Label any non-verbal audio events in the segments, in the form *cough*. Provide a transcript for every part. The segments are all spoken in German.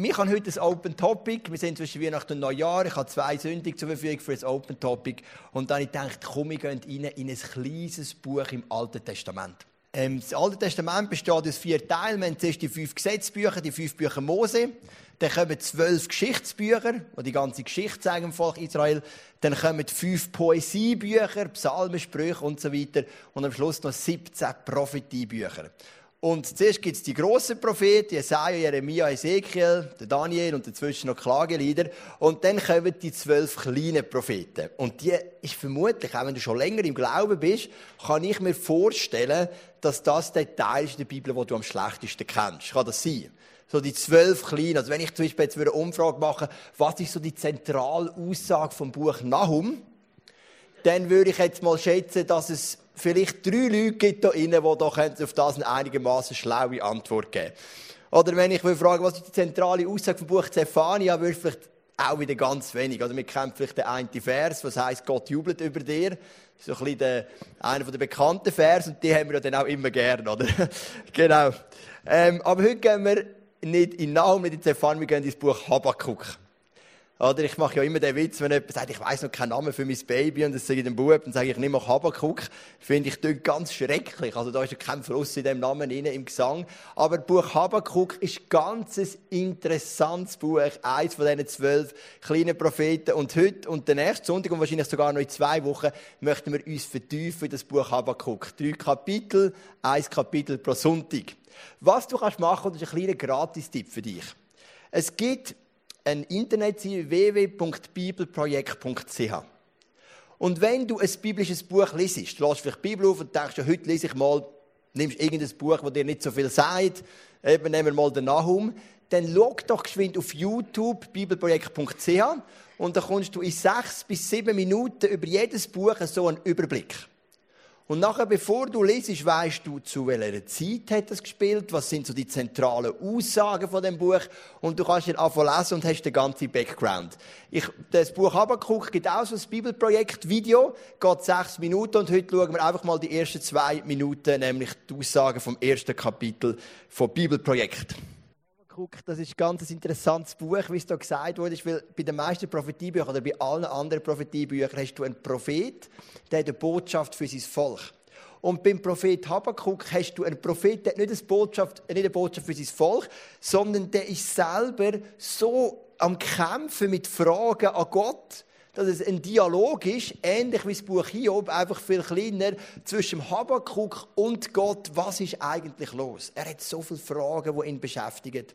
Wir haben heute ein Open Topic. Wir sind zwischen Weihnachten und Neujahr. Ich habe zwei Sündig zur Verfügung für ein Open Topic. Und dann habe ich gedacht, komm, wir gehen rein in ein kleines Buch im Alten Testament. Ähm, das Alte Testament besteht aus vier Teilen. Wir haben zuerst die fünf Gesetzbücher, die fünf Bücher Mose. Dann kommen zwölf Geschichtsbücher, die die ganze Geschichte zeigen im Volk Israel. Dann kommen fünf Poesiebücher, Psalmen, Sprüche und so weiter. Und am Schluss noch 17 Prophetiebücher. Und zuerst gibt es die grossen Propheten, Jesaja, Jeremia, Ezekiel, Daniel und dazwischen noch Klagelieder. Und dann kommen die zwölf kleinen Propheten. Und die ist vermutlich, auch wenn du schon länger im Glauben bist, kann ich mir vorstellen, dass das der Teil ist in der Bibel, den du am schlechtesten kennst. Kann das sein? So die zwölf kleinen. Also wenn ich zum Beispiel jetzt eine Umfrage mache, was ist so die zentrale Aussage vom Buch Nahum? Dann würde ich jetzt mal schätzen, dass es vielleicht drei Leute gibt da innen, die da auf das eine einigermaßen schlaue Antwort geben Oder wenn ich frage, was ist die zentrale Aussage vom Buch Zephania, würde ich vielleicht auch wieder ganz wenig. Also wir kennen vielleicht den einen Vers, was heißt Gott jubelt über dir. So ein bisschen der, einer der bekannten Vers und die haben wir ja dann auch immer gern, oder? *laughs* genau. Ähm, aber heute gehen wir nicht in Nahum, nicht in Zephania, wir gehen ins Buch Habakkuk. Oder ich mache ja immer den Witz, wenn jemand sagt, ich weiß noch keinen Namen für mein Baby und das sage ich dem Bub, dann sage ich, nimm mal Habakuk. Finde ich das ganz schrecklich. Also da ist ja kein Fluss in dem Namen rein, im Gesang. Aber das Buch Habakuk ist ein ganz interessantes Buch. Eins von diesen zwölf kleinen Propheten. Und heute und den nächsten Sonntag und wahrscheinlich sogar noch in zwei Wochen möchten wir uns vertiefen in das Buch Habakuk. Drei Kapitel, ein Kapitel pro Sonntag. Was du kannst machen, das ist ein kleiner Gratistipp für dich. Es gibt eine Internetseite www.bibelprojekt.ch. Und wenn du ein biblisches Buch liest, du lässt vielleicht die Bibel auf und denkst, heute lese ich mal, nimmst irgendein Buch, das dir nicht so viel sagt, eben nehmen wir mal den Nahum, dann log doch geschwind auf YouTube, bibelprojekt.ch und dann kommst du in sechs bis sieben Minuten über jedes Buch so einen Überblick. Und nachher, bevor du liest, weißt du, zu welcher Zeit hat es gespielt, was sind so die zentralen Aussagen von dem Buch und du kannst dann anfangen lesen und hast den ganzen Background. Ich, das Buch Habakkuk gibt auch so ein Bibelprojekt-Video, geht sechs Minuten und heute schauen wir einfach mal die ersten zwei Minuten, nämlich die Aussagen vom ersten Kapitel vom Bibelprojekt. Habakkuk, das ist ein ganz interessantes Buch, wie es da gesagt wurde, weil bei den meisten Prophetiebüchern oder bei allen anderen Prophetiebüchern hast du einen Prophet, der eine Botschaft für sein Volk. Und beim Prophet Habakkuk hast du einen Prophet, der nicht eine Botschaft, nicht eine Botschaft für sein Volk, sondern der ist selber so am Kämpfen mit Fragen an Gott, dass es ein Dialog ist, ähnlich wie das Buch Hiob, einfach viel kleiner, zwischen Habakkuk und Gott. Was ist eigentlich los? Er hat so viele Fragen, die ihn beschäftigen.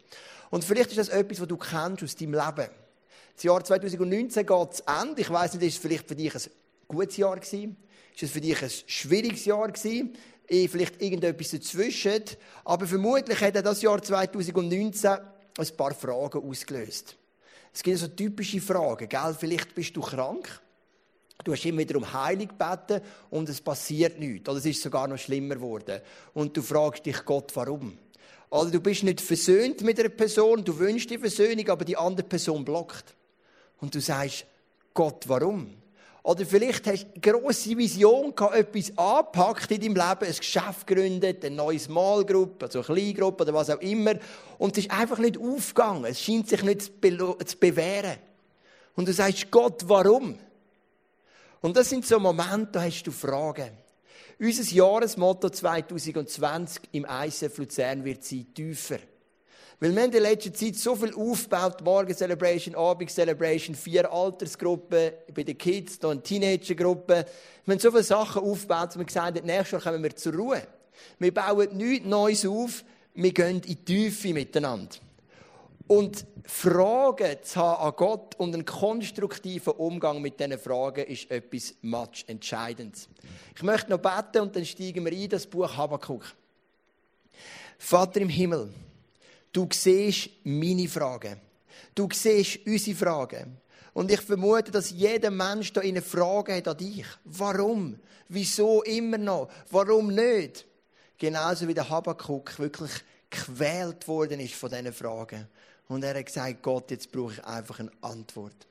Und vielleicht ist das etwas, was du kennst aus deinem Leben. Das Jahr 2019 geht zu Ende. Ich weiß nicht, ist es vielleicht für dich ein gutes Jahr gewesen? Ist es für dich ein schwieriges Jahr gewesen? Vielleicht irgendetwas dazwischen. Aber vermutlich hat er das Jahr 2019 ein paar Fragen ausgelöst. Es gibt so typische Fragen, gell? Vielleicht bist du krank. Du hast immer wieder um Heilung gebeten und es passiert nichts. Oder es ist sogar noch schlimmer geworden. Und du fragst dich Gott, warum? Oder du bist nicht versöhnt mit einer Person, du wünschst die Versöhnung, aber die andere Person blockt. Und du sagst, Gott, warum? Oder vielleicht hast du eine grosse Vision gehabt, etwas angepackt in deinem Leben, ein Geschäft gegründet, eine neue Small Group, also eine Kleingruppe oder was auch immer. Und es ist einfach nicht aufgegangen. Es scheint sich nicht zu bewähren. Und du sagst, Gott, warum? Und das sind so Momente, da hast du Fragen. Unser Jahresmotto 2020 im ICF Luzern wird sein, tiefer. Weil wir haben in letzter Zeit so viel aufgebaut, Morgen Celebration, Abend Celebration, vier Altersgruppen, bei den Kids, noch eine Teenagergruppe. Wir haben so viele Sachen aufgebaut, dass wir gesagt haben, nächstes Jahr kommen wir zur Ruhe. Wir bauen nichts Neues auf, wir gehen in die Tiefe miteinander. Und Fragen zu haben an Gott und einen konstruktiven Umgang mit diesen Fragen ist etwas much Entscheidendes. Ich möchte noch beten und dann steigen wir ein, das Buch Habakkuk. Vater im Himmel, Du siehst meine Fragen. Du siehst unsere Fragen. Und ich vermute, dass jeder Mensch da eine Frage hat an dich. Warum? Wieso immer noch? Warum nicht? Genauso wie der Habakkuk wirklich gequält worden ist von diesen Fragen. Und er hat gesagt, Gott, jetzt brauche ich einfach eine Antwort.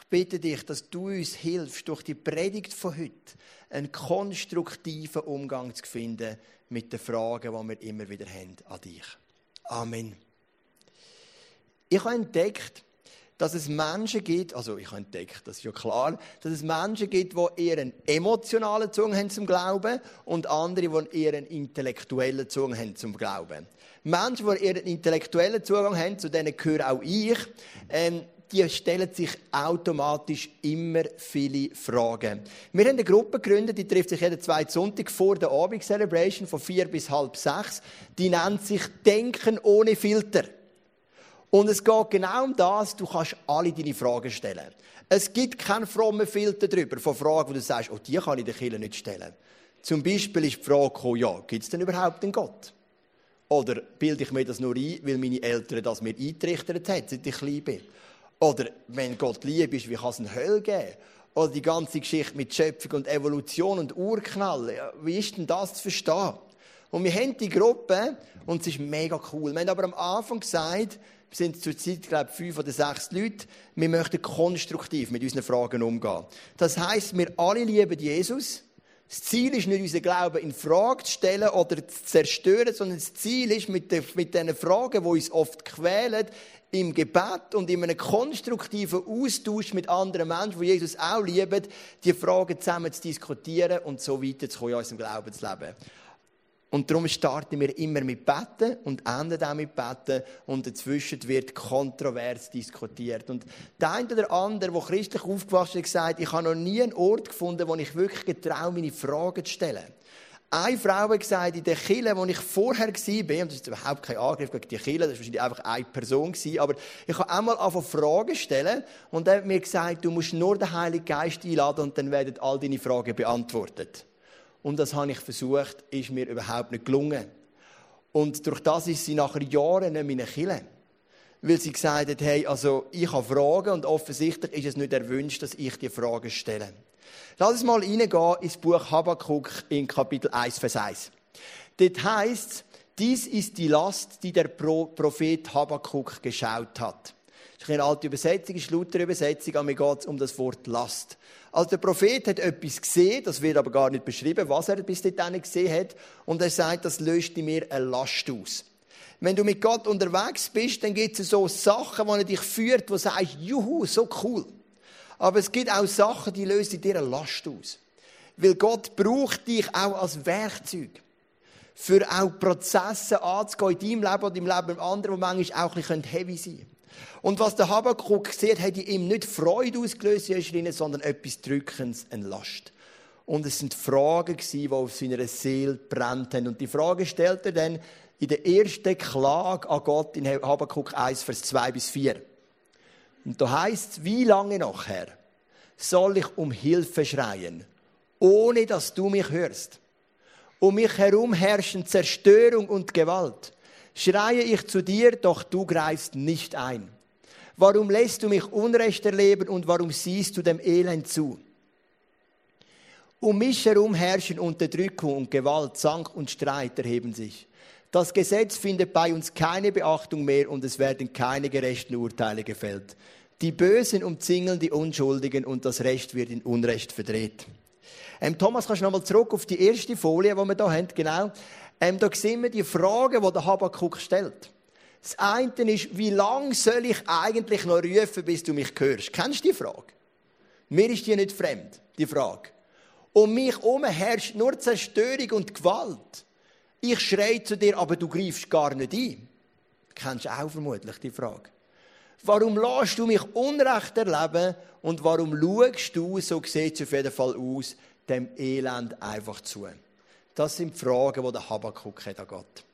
Ich bitte dich, dass du uns hilfst, durch die Predigt von heute einen konstruktiven Umgang zu finden mit den Fragen, die wir immer wieder haben an dich. Amen. Ich habe entdeckt, dass es Menschen gibt, also ich habe entdeckt, das ist ja klar, dass es Menschen gibt, die eher einen emotionalen Zugang haben zum Glauben und andere, die eher einen intellektuellen Zugang haben zum Glauben. Menschen, die eher einen intellektuellen Zugang haben, zu denen gehöre auch ich, ähm, die stellen sich automatisch immer viele Fragen. Wir haben eine Gruppe gegründet, die trifft sich jeden zweiten Sonntag vor der Abend-Celebration von vier bis halb sechs. Die nennt sich Denken ohne Filter. Und es geht genau um das, du kannst alle deine Fragen stellen. Es gibt keinen frommen Filter darüber, von Fragen, wo du sagst, oh, die kann ich den Kindern nicht stellen. Zum Beispiel ist die Frage gekommen, ja, gibt es denn überhaupt einen Gott? Oder bilde ich mir das nur ein, weil meine Eltern das mir eintrichtert haben, seit ich klein bin? Oder wenn Gott lieb ist, wie kann es eine Hölle geben? Oder die ganze Geschichte mit Schöpfung und Evolution und Urknall, wie ist denn das zu verstehen? Und wir haben die Gruppe und es ist mega cool. Wir haben aber am Anfang gesagt, wir sind zurzeit, glaube ich, fünf oder sechs Leute. Wir möchten konstruktiv mit unseren Fragen umgehen. Das heißt, wir alle lieben Jesus. Das Ziel ist nicht, unseren Glauben in Frage zu stellen oder zu zerstören, sondern das Ziel ist, mit, den, mit diesen Fragen, die uns oft quälen, im Gebet und in einem konstruktiven Austausch mit anderen Menschen, die Jesus auch lieben, die Fragen zusammen zu diskutieren und so weiterzukommen in unserem Glaubensleben. Und darum starten wir immer mit Betten und enden auch mit Betten und dazwischen wird kontrovers diskutiert. Und der eine oder andere, der christlich aufgewachsen ist, sagt, ich habe noch nie einen Ort gefunden, wo ich wirklich getraue, meine Fragen zu stellen. Eine Frau hat gesagt, in der Kille, wo ich vorher war, und das ist überhaupt kein Angriff gegen die Kille, das war wahrscheinlich einfach eine Person, aber ich habe einmal angefangen Fragen stellen und er hat mir gesagt, du musst nur den Heiligen Geist einladen und dann werden all deine Fragen beantwortet. Und das habe ich versucht, ist mir überhaupt nicht gelungen. Und durch das ist sie nach Jahren nicht mehr Kille. Weil sie gesagt hat, hey, also ich habe Fragen und offensichtlich ist es nicht erwünscht, dass ich die Fragen stelle. Lass uns mal reingehen ins Buch Habakkuk in Kapitel 1, Vers 1. Dort heißt dies ist die Last, die der Prophet Habakkuk geschaut hat. Das ist eine alte Übersetzung, ist lautere Übersetzung, aber mir geht es um das Wort Last. Also der Prophet hat etwas gesehen, das wird aber gar nicht beschrieben, was er bis dahin gesehen hat. Und er sagt, das löst in mir eine Last aus. Wenn du mit Gott unterwegs bist, dann gibt es so Sachen, wo er dich führt, wo du sagst, juhu, so cool. Aber es gibt auch Sachen, die lösen in dir eine Last aus. Weil Gott braucht dich auch als Werkzeug. Für auch Prozesse anzugehen in deinem Leben oder im Leben anderen, die manchmal auch ein bisschen heavy sein können. Und was der Habakkuk sieht, hat ihm nicht Freude ausgelöst, sondern etwas Drückendes, eine Last. Und es sind Fragen die auf seiner Seele brennt haben. Und die Frage stellt er dann in der ersten Klage an Gott in Habakkuk 1, Vers 2 bis 4. Und da heißt es, wie lange noch, Herr, soll ich um Hilfe schreien, ohne dass du mich hörst? Um mich herum herrschen Zerstörung und Gewalt. Schreie ich zu dir, doch du greifst nicht ein. Warum lässt du mich Unrecht erleben und warum siehst du dem Elend zu? Um mich herum herrschen Unterdrückung und Gewalt, Zank und Streit erheben sich. Das Gesetz findet bei uns keine Beachtung mehr und es werden keine gerechten Urteile gefällt. Die Bösen umzingeln die Unschuldigen und das Recht wird in Unrecht verdreht. Ähm, Thomas, kannst du nochmal zurück auf die erste Folie, die wir hier haben, genau. Ähm, da sehen wir die Frage, die der Habakkuk stellt. Das eine ist, wie lange soll ich eigentlich noch rufen, bis du mich hörst? Kennst du die Frage? Mir ist die nicht fremd, die Frage. Um mich herum herrscht nur Zerstörung und Gewalt. Ich schreie zu dir, aber du greifst gar nicht ein. Kennst du auch vermutlich die Frage. Warum lässt du mich Unrecht erleben und warum schaust du, so sieht es auf jeden Fall aus, dem Elend einfach zu? Das sind die Fragen, die der Habakkuk hat an Gott.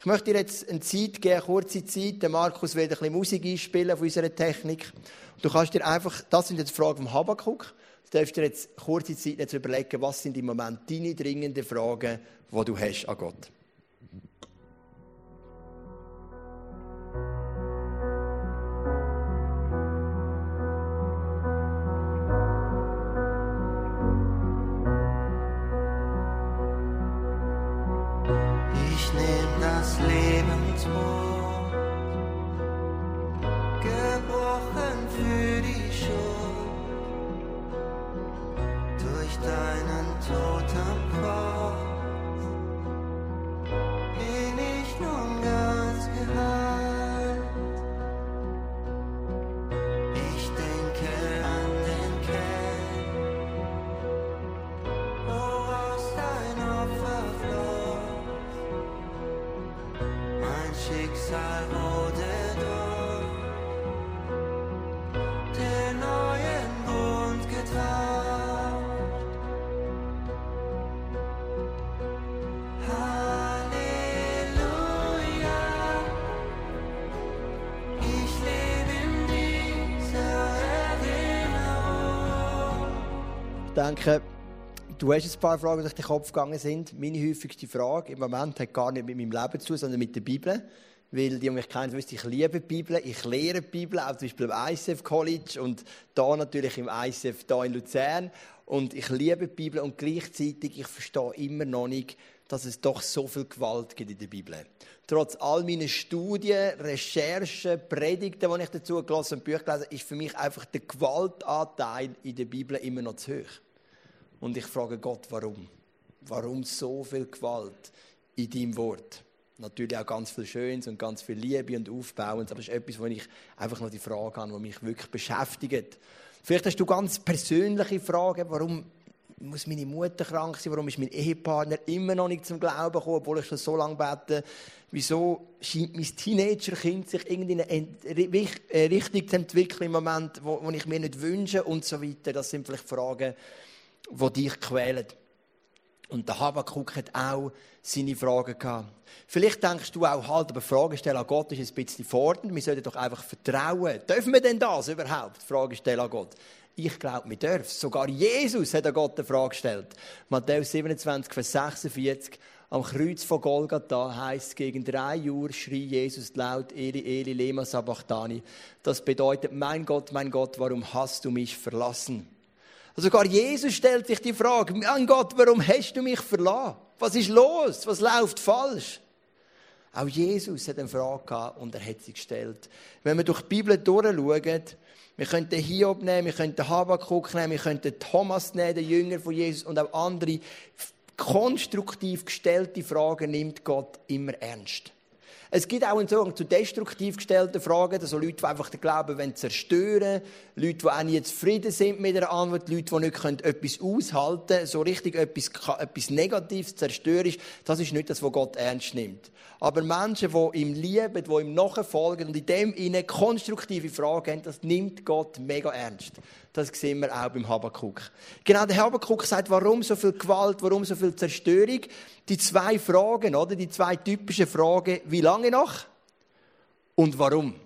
Ich möchte dir jetzt eine Zeit geben, eine kurze Zeit. Der Markus wird ein bisschen Musik einspielen von unserer Technik. Du kannst dir einfach, das sind jetzt Fragen vom Habakkuk. Du darfst dir jetzt kurze Zeit jetzt überlegen, was sind im Moment deine dringenden Fragen, die du hast an Gott. Denke, du hast ein paar Fragen, die durch den Kopf gegangen sind. Meine häufigste Frage im Moment hat gar nicht mit meinem Leben zu tun, sondern mit der Bibel. Weil die, die mich kennen, wissen, ich liebe die Bibel, ich lehre die Bibel, auch zum Beispiel im ICF College und da natürlich im ICF da in Luzern. Und ich liebe die Bibel und gleichzeitig, ich verstehe immer noch nicht, dass es doch so viel Gewalt gibt in der Bibel. Trotz all meiner Studien, Recherchen, Predigten, die ich dazu gelesen und Bücher gelesen ist für mich einfach der Gewaltanteil in der Bibel immer noch zu hoch. Und ich frage Gott, warum? Warum so viel Gewalt in deinem Wort? Natürlich auch ganz viel Schönes und ganz viel Liebe und Aufbauendes, aber es ist etwas, wo ich einfach noch die Frage habe, die mich wirklich beschäftigt. Vielleicht hast du ganz persönliche Fragen, warum muss meine Mutter krank sein, warum ist mein Ehepartner immer noch nicht zum Glauben gekommen, obwohl ich schon so lange bete. Wieso scheint mein Teenagerkind sich irgendwie äh, Richtung zu entwickeln im Moment, wo, wo ich mir nicht wünsche und so weiter. Das sind vielleicht Fragen, die dich quälen. Und der Habakkuk hat auch seine Fragen gehabt. Vielleicht denkst du auch, halt, aber Fragen stellen an Gott ist ein bisschen fordernd. Wir sollten doch einfach vertrauen. Dürfen wir denn das überhaupt? Fragen stellen an Gott. Ich glaube, wir dürfen. Sogar Jesus hat an Gott eine Frage gestellt. Matthäus 27, Vers 46. Am Kreuz von Golgatha heißt gegen drei Uhr schrie Jesus laut, Eli, Eli, lema sabachthani. Das bedeutet, mein Gott, mein Gott, warum hast du mich verlassen? Sogar Jesus stellt sich die Frage, mein Gott, warum hast du mich verlassen? Was ist los? Was läuft falsch? Auch Jesus hat eine Frage gehabt und er hat sie gestellt. Wenn wir durch die Bibel durchschauen, wir könnten Hiob nehmen, wir könnten Habakkuk nehmen, wir könnten Thomas nehmen, den Jünger von Jesus und auch andere konstruktiv gestellte Fragen nimmt Gott immer ernst. Es gibt auch einen Zugang zu destruktiv gestellten Fragen, also Leute, die einfach den Glauben wollen zerstören Leute, die auch nicht zufrieden sind mit einer Antwort, Leute, die nicht können, etwas aushalten können, so richtig etwas, etwas Negatives, zerstörerisch, das ist nicht das, was Gott ernst nimmt. Aber Menschen, die ihm lieben, die ihm nachfolgen und in dem ihnen konstruktive Fragen haben, das nimmt Gott mega ernst. Das sehen wir auch beim Habakkuk. Genau, der Habakkuk sagt, warum so viel Gewalt, warum so viel Zerstörung? Die zwei Fragen, oder? Die zwei typischen Fragen, wie lange noch? Und warum?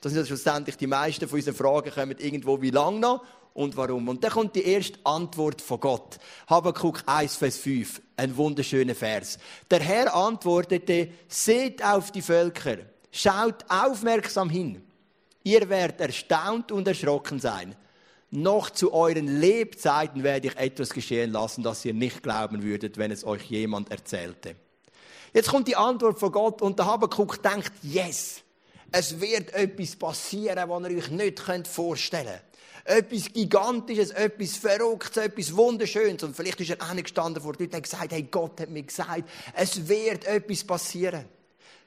Das sind schlussendlich die meisten von unseren Fragen kommen irgendwo, wie lange noch? Und warum? Und dann kommt die erste Antwort von Gott. Habakkuk 1, Vers 5. Ein wunderschöner Vers. Der Herr antwortete, seht auf die Völker, schaut aufmerksam hin. Ihr werdet erstaunt und erschrocken sein noch zu euren Lebzeiten werde ich etwas geschehen lassen, das ihr nicht glauben würdet, wenn es euch jemand erzählte. Jetzt kommt die Antwort von Gott und der Habakuk denkt, yes, es wird etwas passieren, was ihr euch nicht vorstellen könnt. Etwas Gigantisches, etwas Verrücktes, etwas Wunderschönes. Und vielleicht ist er auch nicht gestanden vor Leuten und hat gesagt, hey, Gott hat mir gesagt, es wird etwas passieren.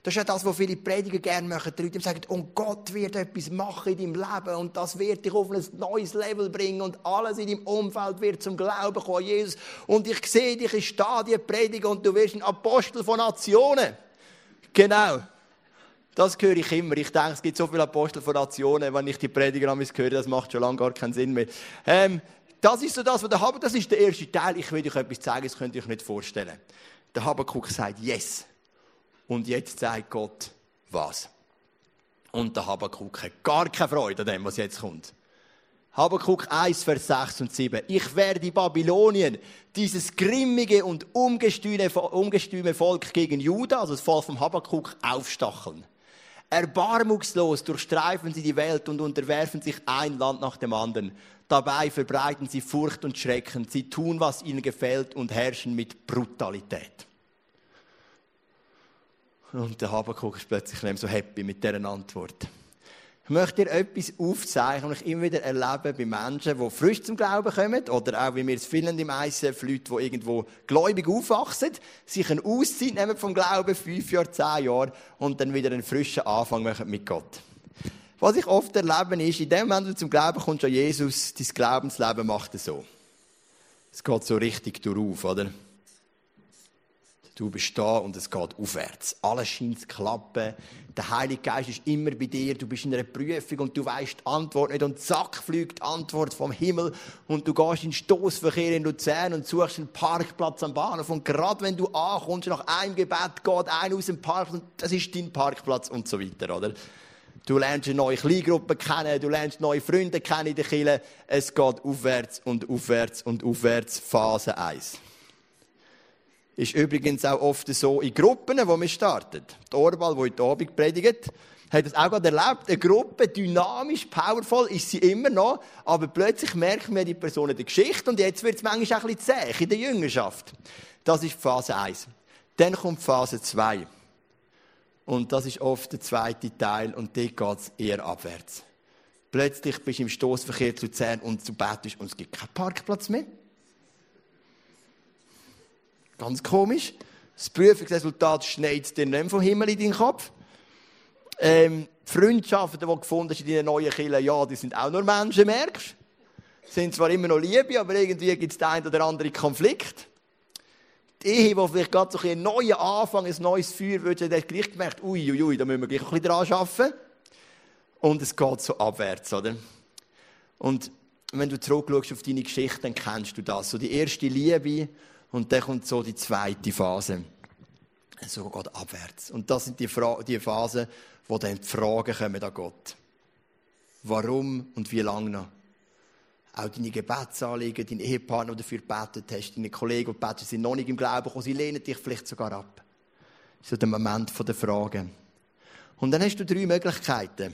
Das ist ja das, was viele Prediger gerne machen. Die Leute sagen, und Gott wird etwas machen in deinem Leben und das wird dich auf ein neues Level bringen und alles in deinem Umfeld wird zum Glauben kommen, Jesus. Und ich sehe dich in Stadien predigen und du wirst ein Apostel von Nationen. Genau. Das höre ich immer. Ich denke, es gibt so viele Apostel von Nationen, wenn ich die Prediger an höre, das macht schon lange gar keinen Sinn mehr. Ähm, das ist so das, was der Habakuk, das ist der erste Teil. Ich will euch etwas zeigen, das könnt ihr euch nicht vorstellen. Der Habakuk sagt, yes. Und jetzt sagt Gott, was? Und der Habakuk hat gar keine Freude an dem, was jetzt kommt. Habakuk 1, Vers 6 und 7. Ich werde Babylonien, dieses grimmige und ungestüme, Volk gegen Juda, also das Volk vom Habakuk, aufstacheln. Erbarmungslos durchstreifen sie die Welt und unterwerfen sich ein Land nach dem anderen. Dabei verbreiten sie Furcht und Schrecken. Sie tun, was ihnen gefällt und herrschen mit Brutalität. Und der Habakuk ist plötzlich nicht so happy mit dieser Antwort. Ich möchte dir etwas aufzeichnen, was ich immer wieder erlebe bei Menschen, die frisch zum Glauben kommen, oder auch, wie wir es finden im ICF, Leute, die irgendwo gläubig aufwachsen, sich eine Auszeit nehmen vom Glauben, fünf Jahre, zehn Jahre, und dann wieder einen frischen Anfang machen mit Gott. Was ich oft erlebe, ist, in dem Moment, wo du zum Glauben kommst an Jesus, dein Glaubensleben macht es so. Es geht so richtig durch, oder? Du bist da und es geht aufwärts. Alles scheint zu klappen. Der Heilige Geist ist immer bei dir. Du bist in einer Prüfung und du weißt die Antwort nicht. Und zack, fliegt die Antwort vom Himmel. Und du gehst in den Stoßverkehr in Luzern und suchst einen Parkplatz am Bahnhof. Und gerade wenn du ankommst, nach einem Gebet geht einer aus dem Park und das ist dein Parkplatz und so weiter, oder? Du lernst eine neue Kleingruppe kennen, du lernst neue Freunde kennen in der Kirche. Es geht aufwärts und aufwärts und aufwärts. Phase 1. Ist übrigens auch oft so in Gruppen, wo man startet. Die Orbal, die heute Abend predigt, hat das auch gerade erlebt. Eine Gruppe, dynamisch, powerful, ist sie immer noch. Aber plötzlich merken wir die Personen der Geschichte und jetzt wird es manchmal auch ein bisschen zäh in der Jüngerschaft. Das ist Phase 1. Dann kommt Phase 2. Und das ist oft der zweite Teil und dort geht es eher abwärts. Plötzlich bist du im Stoßverkehr zu Zern und zu betest und es gibt keinen Parkplatz mehr. Ganz komisch. Das Prüfungsresultat schneit dir nicht vom Himmel in deinen Kopf. Ähm, Freundschaften, die du gefunden hast in deinen neuen Kirche, ja, die sind auch nur Menschen, merkst? Sind zwar immer noch Liebe, aber irgendwie gibt es den einen oder anderen Konflikt. Die Ehe, die vielleicht gerade so ein neuer Anfang, ein neues Feuer, würde du gleich gemerkt, ui, ui, ui, da müssen wir gleich ein bisschen dran arbeiten. Und es geht so abwärts, oder? Und wenn du zurückschaust auf deine Geschichte, dann kennst du das. So die erste Liebe und dann kommt so die zweite Phase. So geht abwärts. Und das sind die, Fra die Phasen, wo dann die Fragen kommen an Gott. Warum und wie lange noch? Auch deine Gebetsanliegen, dein Ehepartner, der dafür gebetet hast, deine Kollegen, die gebetet sind noch nicht im Glauben gekommen, sie lehnen dich vielleicht sogar ab. So der Moment der Fragen. Und dann hast du drei Möglichkeiten.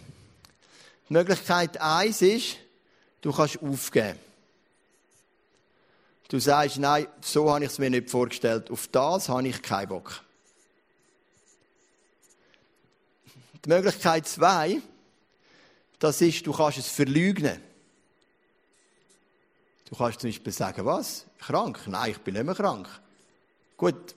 Die Möglichkeit eins ist, du kannst aufgeben. Du sagst, nein, so habe ich es mir nicht vorgestellt, auf das habe ich keinen Bock. Die Möglichkeit zwei, das ist, du kannst es verleugnen. Du kannst zum Beispiel sagen, was? Krank? Nein, ich bin nicht mehr krank. Gut,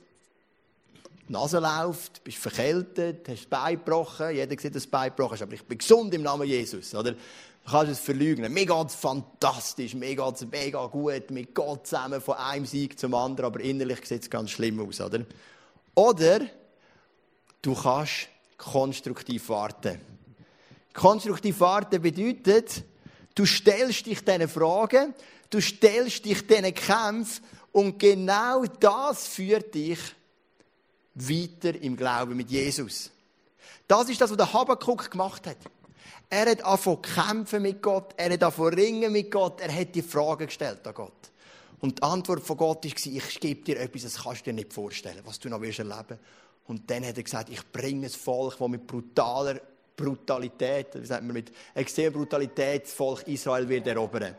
die Nase läuft, bist verkältet, hast das Bein gebrochen, jeder sieht, das Bein gebrochen aber ich bin gesund im Namen Jesus, oder? Du kannst es verleugnen. Mir geht es fantastisch, mir geht es mega gut, wir gehen zusammen von einem Sieg zum anderen, aber innerlich sieht es ganz schlimm aus, oder? Oder du kannst konstruktiv warten. Konstruktiv warten bedeutet, du stellst dich diesen Fragen, du stellst dich diesen Kämpfen und genau das führt dich weiter im Glauben mit Jesus. Das ist das, was der Habakkuk gemacht hat. Er hat angefangen kämpfen mit Gott, er hat angefangen ringen mit Gott, er hat die Fragen gestellt an Gott. Und die Antwort von Gott war, ich gebe dir etwas, das kannst du dir nicht vorstellen, was du noch erleben willst. Und dann hat er gesagt, ich bringe ein Volk, das mit brutaler Brutalität, wie sagt man, mit extremer Brutalität das Volk Israel wird erobern.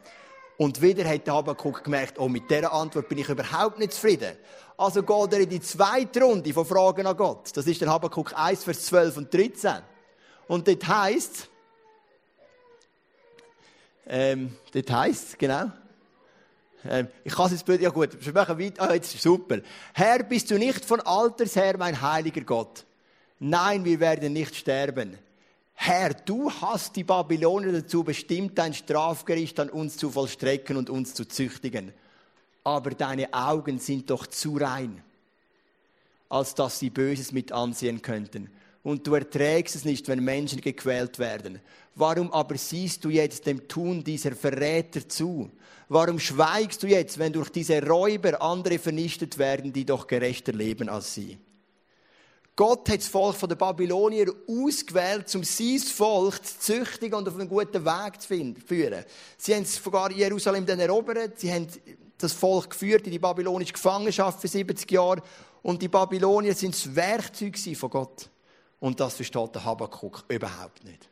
Und wieder hat Habakkuk gemerkt, oh, mit dieser Antwort bin ich überhaupt nicht zufrieden. Also geht er in die zweite Runde von Fragen an Gott. Das ist der Habakkuk 1, Vers 12 und 13. Und dort heisst ähm, dort heisst genau, ähm, ich kann es jetzt blöd, ja gut, wir machen weiter, ah, jetzt super. Herr, bist du nicht von Alters her mein heiliger Gott? Nein, wir werden nicht sterben. Herr, du hast die Babylonier dazu bestimmt, dein Strafgericht an uns zu vollstrecken und uns zu züchtigen. Aber deine Augen sind doch zu rein, als dass sie Böses mit ansehen könnten. Und du erträgst es nicht, wenn Menschen gequält werden. Warum aber siehst du jetzt dem Tun dieser Verräter zu? Warum schweigst du jetzt, wenn durch diese Räuber andere vernichtet werden, die doch gerechter leben als sie? Gott hat das Volk von den Babylonier ausgewählt, um sein Volk zu züchtigen und auf einen guten Weg zu führen. Sie haben sogar Jerusalem dann erobert, sie haben das Volk geführt in die babylonische Gefangenschaft für 70 Jahre und die Babylonier sind das Werkzeug von Gott. Und das versteht der Habakkuk überhaupt nicht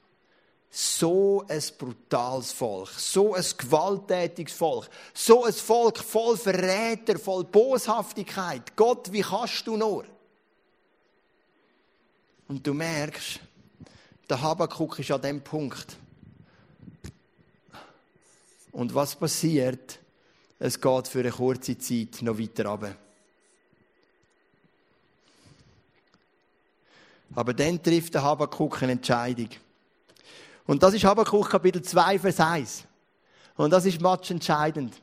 so ein brutales Volk, so ein gewalttätiges Volk, so ein Volk voll Verräter, voll Boshaftigkeit. Gott, wie kannst du nur? Und du merkst, der Habakkuk ist an dem Punkt. Und was passiert? Es geht für eine kurze Zeit noch weiter runter. Aber dann trifft der Habakkuk eine Entscheidung. Und das ist Habakkuk Kapitel 2, Vers 1. Und das ist match entscheidend.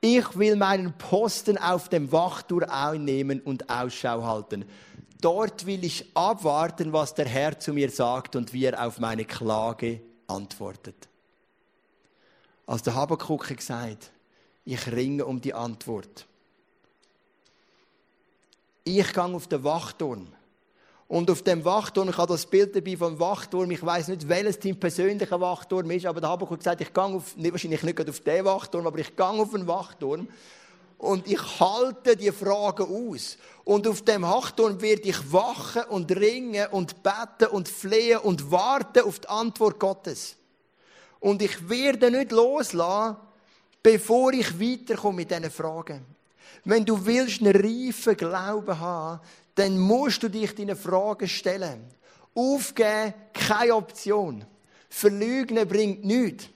Ich will meinen Posten auf dem Wachtur einnehmen und Ausschau halten. Dort will ich abwarten, was der Herr zu mir sagt und wie er auf meine Klage antwortet. Als der Habakkuk gesagt, ich ringe um die Antwort. Ich gehe auf den Wachturm Und auf dem Wachturm, ich habe das Bild dabei vom Wachturm, ich weiß nicht, welches Team persönlicher Wachturm ist, aber da habe ich gesagt, ich gehe auf, wahrscheinlich nicht auf den Wachturm, aber ich gehe auf einen Wachturm und ich halte die Fragen aus. Und auf dem Wachturm werde ich wachen und ringen und beten und flehen und warten auf die Antwort Gottes. Und ich werde nicht loslassen, bevor ich weiterkomme mit diesen Fragen. Wenn du willst einen reifen Glauben haben, dann musst du dich deine Fragen stellen. Aufgeben, keine Option. Verlügen bringt nichts.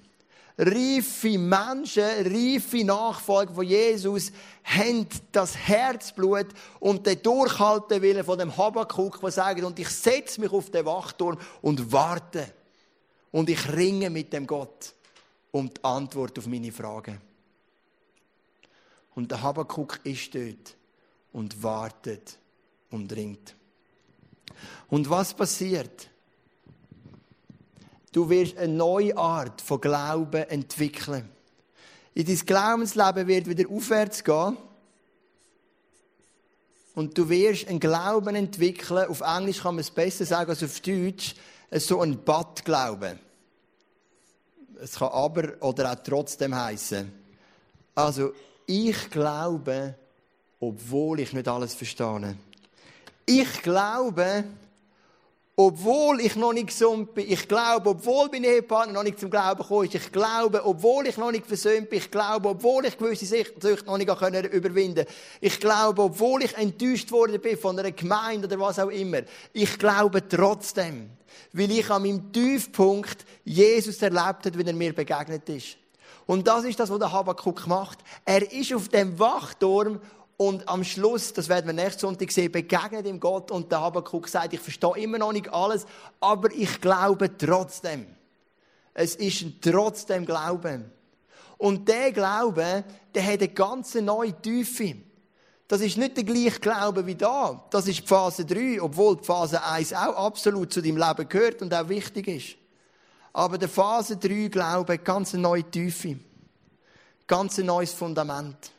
Reife Menschen, reife Nachfolger von Jesus haben das Herzblut und den Durchhaltewillen von dem Habakkuk, der sagt, und ich setze mich auf den Wachturm und warte. Und ich ringe mit dem Gott um die Antwort auf meine Fragen. Und der Habakkuk ist dort und wartet und ringt. Und was passiert? Du wirst eine neue Art von Glauben entwickeln. In dein Glaubensleben wird wieder aufwärts gehen. Und du wirst einen Glauben entwickeln. Auf Englisch kann man es besser sagen als auf Deutsch. So ein Bad-Glauben. Es kann aber oder auch trotzdem heißen. Also, ich glaube, obwohl ich nicht alles verstehe. Ich glaube, obwohl ich noch nicht gesund bin. Ich glaube, obwohl mein Ehepartner noch nicht zum Glauben gekommen ist. Ich glaube, obwohl ich noch nicht versöhnt bin. Ich glaube, obwohl ich gewisse Süchte noch nicht überwinden konnte. Ich glaube, obwohl ich enttäuscht worden bin von einer Gemeinde oder was auch immer. Ich glaube trotzdem. Weil ich an meinem Tiefpunkt Jesus erlebt habe, wenn er mir begegnet ist. Und das ist das, was der Habakkuk macht. Er ist auf dem Wachturm und am Schluss, das werden wir nächsten Sonntag sehen, begegnet ihm Gott und der Habakkuk sagt, ich verstehe immer noch nicht alles, aber ich glaube trotzdem. Es ist ein trotzdem Glauben. Und der Glaube, der hat eine ganz neue Tiefe. Das ist nicht der gleiche Glaube wie da. Das ist die Phase 3, obwohl die Phase 1 auch absolut zu deinem Leben gehört und auch wichtig ist. Aber der Phase 3 Glaube ganz eine neue Tiefe. Ganz ein neues Fundament.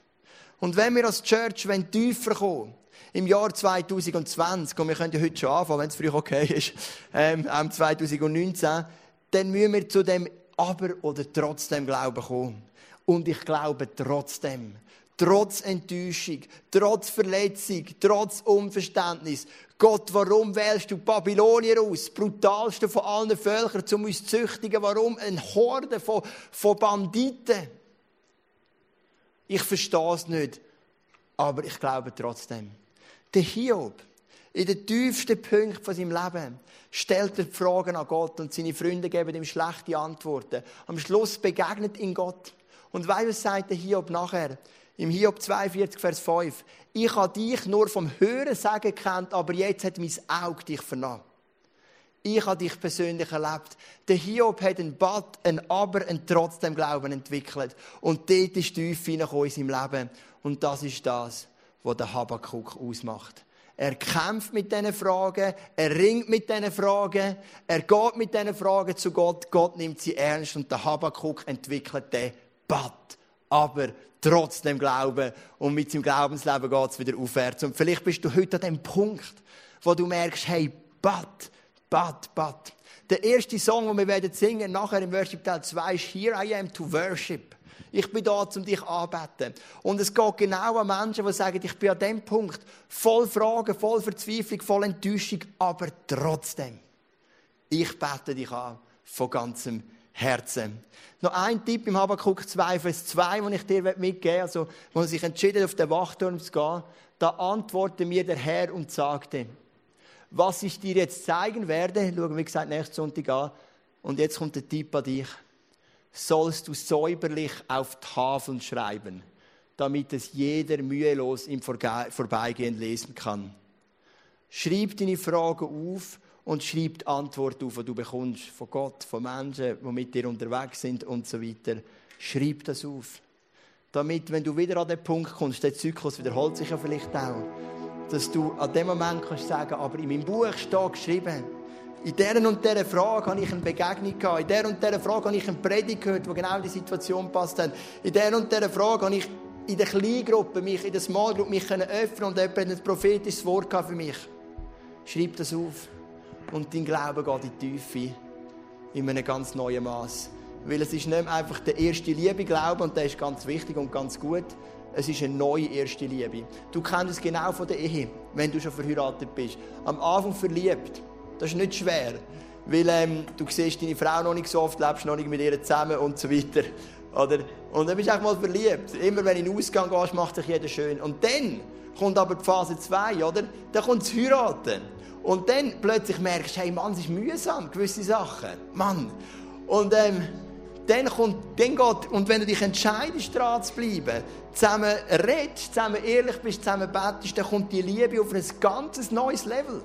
Und wenn wir als Church wenn tiefer kommen, im Jahr 2020, und wir können ja heute schon anfangen, wenn es für euch okay ist, ähm, 2019, dann müssen wir zu dem Aber oder trotzdem Glauben kommen. Und ich glaube trotzdem, trotz Enttäuschung, trotz Verletzung, trotz Unverständnis. Gott, warum wählst du Babylonier aus? Brutalste von allen Völkern, um uns zu züchtigen. Warum eine Horde von, von Banditen? Ich verstehe es nicht, aber ich glaube trotzdem. Der Hiob, in den tiefsten Punkten von seinem Leben, stellt er Fragen an Gott und seine Freunde geben ihm schlechte Antworten. Am Schluss begegnet ihn Gott. Und weil was sagt der Hiob nachher? Im Hiob 42, Vers 5. Ich habe dich nur vom Hören sagen gekannt, aber jetzt hat mein Auge dich vernommen. Ich habe dich persönlich erlebt. Der Hiob hat ein Bad, ein Aber, ein Trotzdem Glauben entwickelt. Und dort ist tief hineingekommen in seinem Leben. Und das ist das, was der Habakkuk ausmacht. Er kämpft mit diesen Fragen, er ringt mit diesen Fragen, er geht mit diesen Fragen zu Gott, Gott nimmt sie ernst und der Habakkuk entwickelt den Bad. Aber trotzdem Glauben und mit seinem Glaubensleben geht es wieder aufwärts. Und vielleicht bist du heute an dem Punkt, wo du merkst, hey, Bad, Bad, Bad. Der erste Song, den wir werden singen nachher im Worship Teil 2 ist Here I am to worship. Ich bin da, um dich anzubeten. Und es geht genau an Menschen, die sagen, ich bin an dem Punkt voll Fragen, voll Verzweiflung, voll Enttäuschung, aber trotzdem, ich bete dich an von ganzem Herzen. Noch ein Tipp im Habakkuk 2, Vers 2, den ich dir mitgeben will, also, wo sich entschieden auf den Wachturm zu gehen, da antwortete mir der Herr und sagte, was ich dir jetzt zeigen werde, schauen wir, gesagt, nächsten Sonntag an. Und jetzt kommt der Tipp an dich. Sollst du säuberlich auf Tafeln schreiben, damit es jeder mühelos im Vorbeigehen lesen kann. Schreib deine Fragen auf und schreib die Antwort auf, die du bekommst von Gott, von Menschen, die mit dir unterwegs sind und so weiter. Schreib das auf. Damit, wenn du wieder an den Punkt kommst, der Zyklus wiederholt sich ja vielleicht auch dass du an dem Moment kannst sagen, aber in meinem Buch steht geschrieben, in dieser und dieser Frage habe ich eine Begegnung gehabt. In dieser und dieser Frage habe ich eine Predigt gehört, die genau in die Situation passt hat. In dieser und dieser Frage habe ich in der Kleingruppe mich, in der Small Group mich öffnen und jemand ein prophetisches Wort für mich. Schreib das auf. Und dein Glaube geht in die Tiefe. In einem ganz neuen Maß. Weil es ist nicht einfach der erste Liebe Glaube und der ist ganz wichtig und ganz gut. Es ist eine neue erste Liebe. Du kennst es genau von der Ehe, wenn du schon verheiratet bist. Am Anfang verliebt. Das ist nicht schwer. Weil ähm, du siehst deine Frau noch nicht so oft, lebst noch nicht mit ihr zusammen und so weiter. Oder? Und dann bist du einfach mal verliebt. Immer wenn du in den Ausgang gehst, macht dich jeder schön. Und dann kommt aber die Phase 2, oder? Dann kommt das Heiraten. Und dann plötzlich merkst du, hey Mann, es ist mühsam, gewisse Sachen. Mann. Und ähm, dann kommt, dann geht, und wenn du dich entscheidest, dran zu bleiben, zusammen redest, zusammen ehrlich bist, zusammen betest, dann kommt die Liebe auf ein ganz neues Level.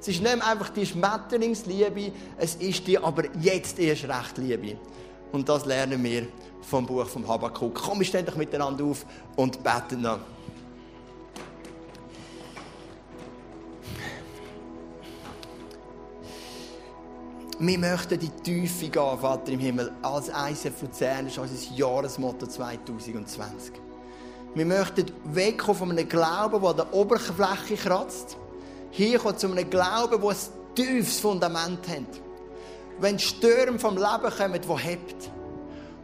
Es ist nicht einfach die Schmetterlingsliebe, es ist die aber jetzt erst recht Liebe. Und das lernen wir vom Buch vom Habakkuk. Komm, stehen doch miteinander auf und beten noch. Wir möchten die Tiefe gehen, Vater im Himmel, als ICF Luzern. Das ist unser Jahresmotto 2020. Wir möchten wegkommen von einem Glauben, der an der Oberfläche kratzt, hier kommt zu einem Glauben, der ein tiefes Fundament hat. Wenn Stürme vom Leben kommen, die hebt.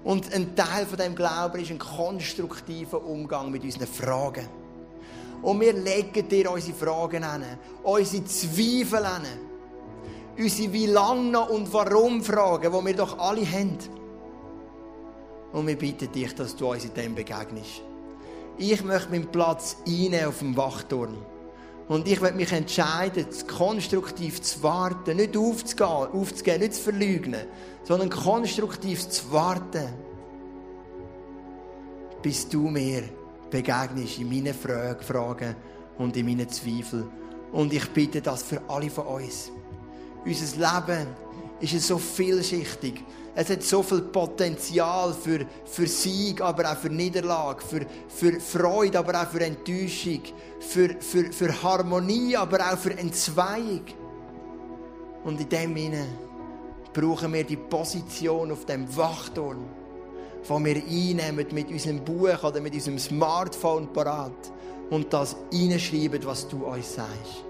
Und ein Teil von dem Glauben ist ein konstruktiver Umgang mit unseren Fragen. Und wir legen dir unsere Fragen an, unsere Zweifel an, unsere wie lange und warum Fragen, die wir doch alle haben. Und wir bitten dich, dass du uns in dem begegnest. Ich möchte meinen Platz einnehmen auf dem Wachturm. Und ich werde mich entscheiden, konstruktiv zu warten, nicht aufzugehen, aufzugehen, nicht zu verleugnen, sondern konstruktiv zu warten, bis du mir begegnest in meinen Fragen und in meinen Zweifeln. Und ich bitte das für alle von uns. Unser Leben ist so vielschichtig. Es hat so viel Potenzial für, für Sieg, aber auch für Niederlage, für, für Freude, aber auch für Enttäuschung, für, für, für Harmonie, aber auch für Entzweiung. Und in dem Sinne brauchen wir die Position auf dem Wachturm, wo wir einnehmen mit unserem Buch oder mit unserem Smartphone parat und das hineinschreiben, was du uns sagst.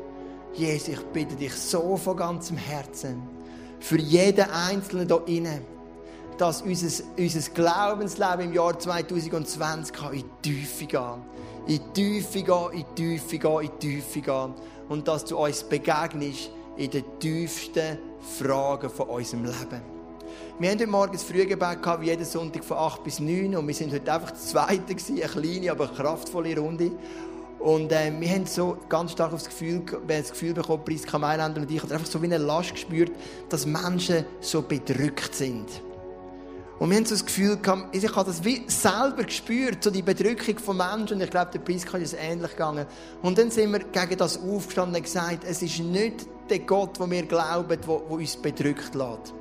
Jesus, ich bitte dich so von ganzem Herzen, für jeden Einzelnen hier innen, dass unser, unser Glaubensleben im Jahr 2020 kann in die Tiefe gehen In die Tiefe gehen, in die Tiefe gehen, in die Tiefe gehen. Und dass du uns begegnest in den tiefsten Fragen von unserem Leben. Wir haben heute Morgen das Frühgebet gehabt, wie jeden Sonntag von 8 bis 9. Und wir sind heute einfach das Zweite gewesen, eine kleine, aber kraftvolle Runde. Und äh, wir haben so ganz stark das Gefühl, das Gefühl bekommen, Priska Mailänder und ich, haben einfach so wie eine Last gespürt, dass Menschen so bedrückt sind. Und wir haben so das Gefühl gehabt, ich habe das wie selber gespürt, so die Bedrückung von Menschen. Und ich glaube, der Priska ist ähnlich gegangen. Und dann sind wir gegen das aufgestanden und gesagt, es ist nicht der Gott, wo wir glauben, der uns bedrückt lässt.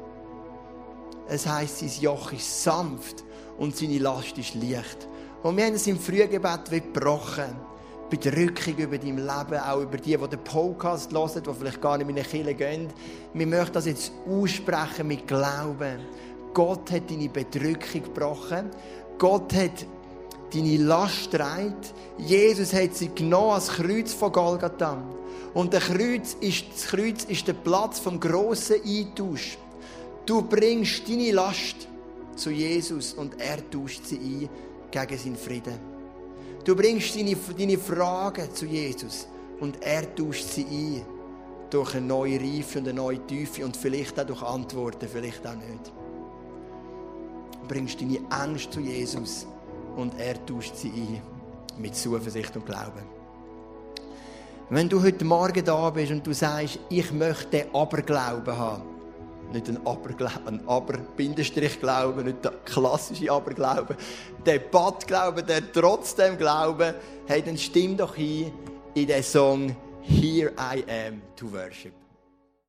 Es heisst, sein Joch ist sanft und seine Last ist leicht. Und wir haben es im Frühgebet gebrochen. Bedrückung über dein Leben, auch über die, die den Podcast hören, die vielleicht gar nicht in eine Kirche gehen. Wir möchten das jetzt aussprechen mit Glauben. Gott hat deine Bedrückung gebrochen. Gott hat deine Last getragen. Jesus hat sie genommen als Kreuz von Golgatha. Und der Kreuz ist, das Kreuz ist der Platz vom grossen Eintausch. Du bringst deine Last zu Jesus und er tauscht sie ein gegen seinen Frieden. Du bringst deine, deine Fragen zu Jesus und er tauscht sie ein durch eine neue Reife und eine neue Tiefe und vielleicht auch durch Antworten, vielleicht auch nicht bringst deine Ängste zu Jesus und er tauscht sie ein mit Zuversicht und Glauben. Wenn du heute Morgen da bist und du sagst, ich möchte den Aberglauben haben, nicht ein Aberglauben, ein Aber-Glauben, nicht der klassische Aberglauben, der Badglauben, der trotzdem Glauben, hey, dann stimm doch hin in den Song Here I Am to Worship.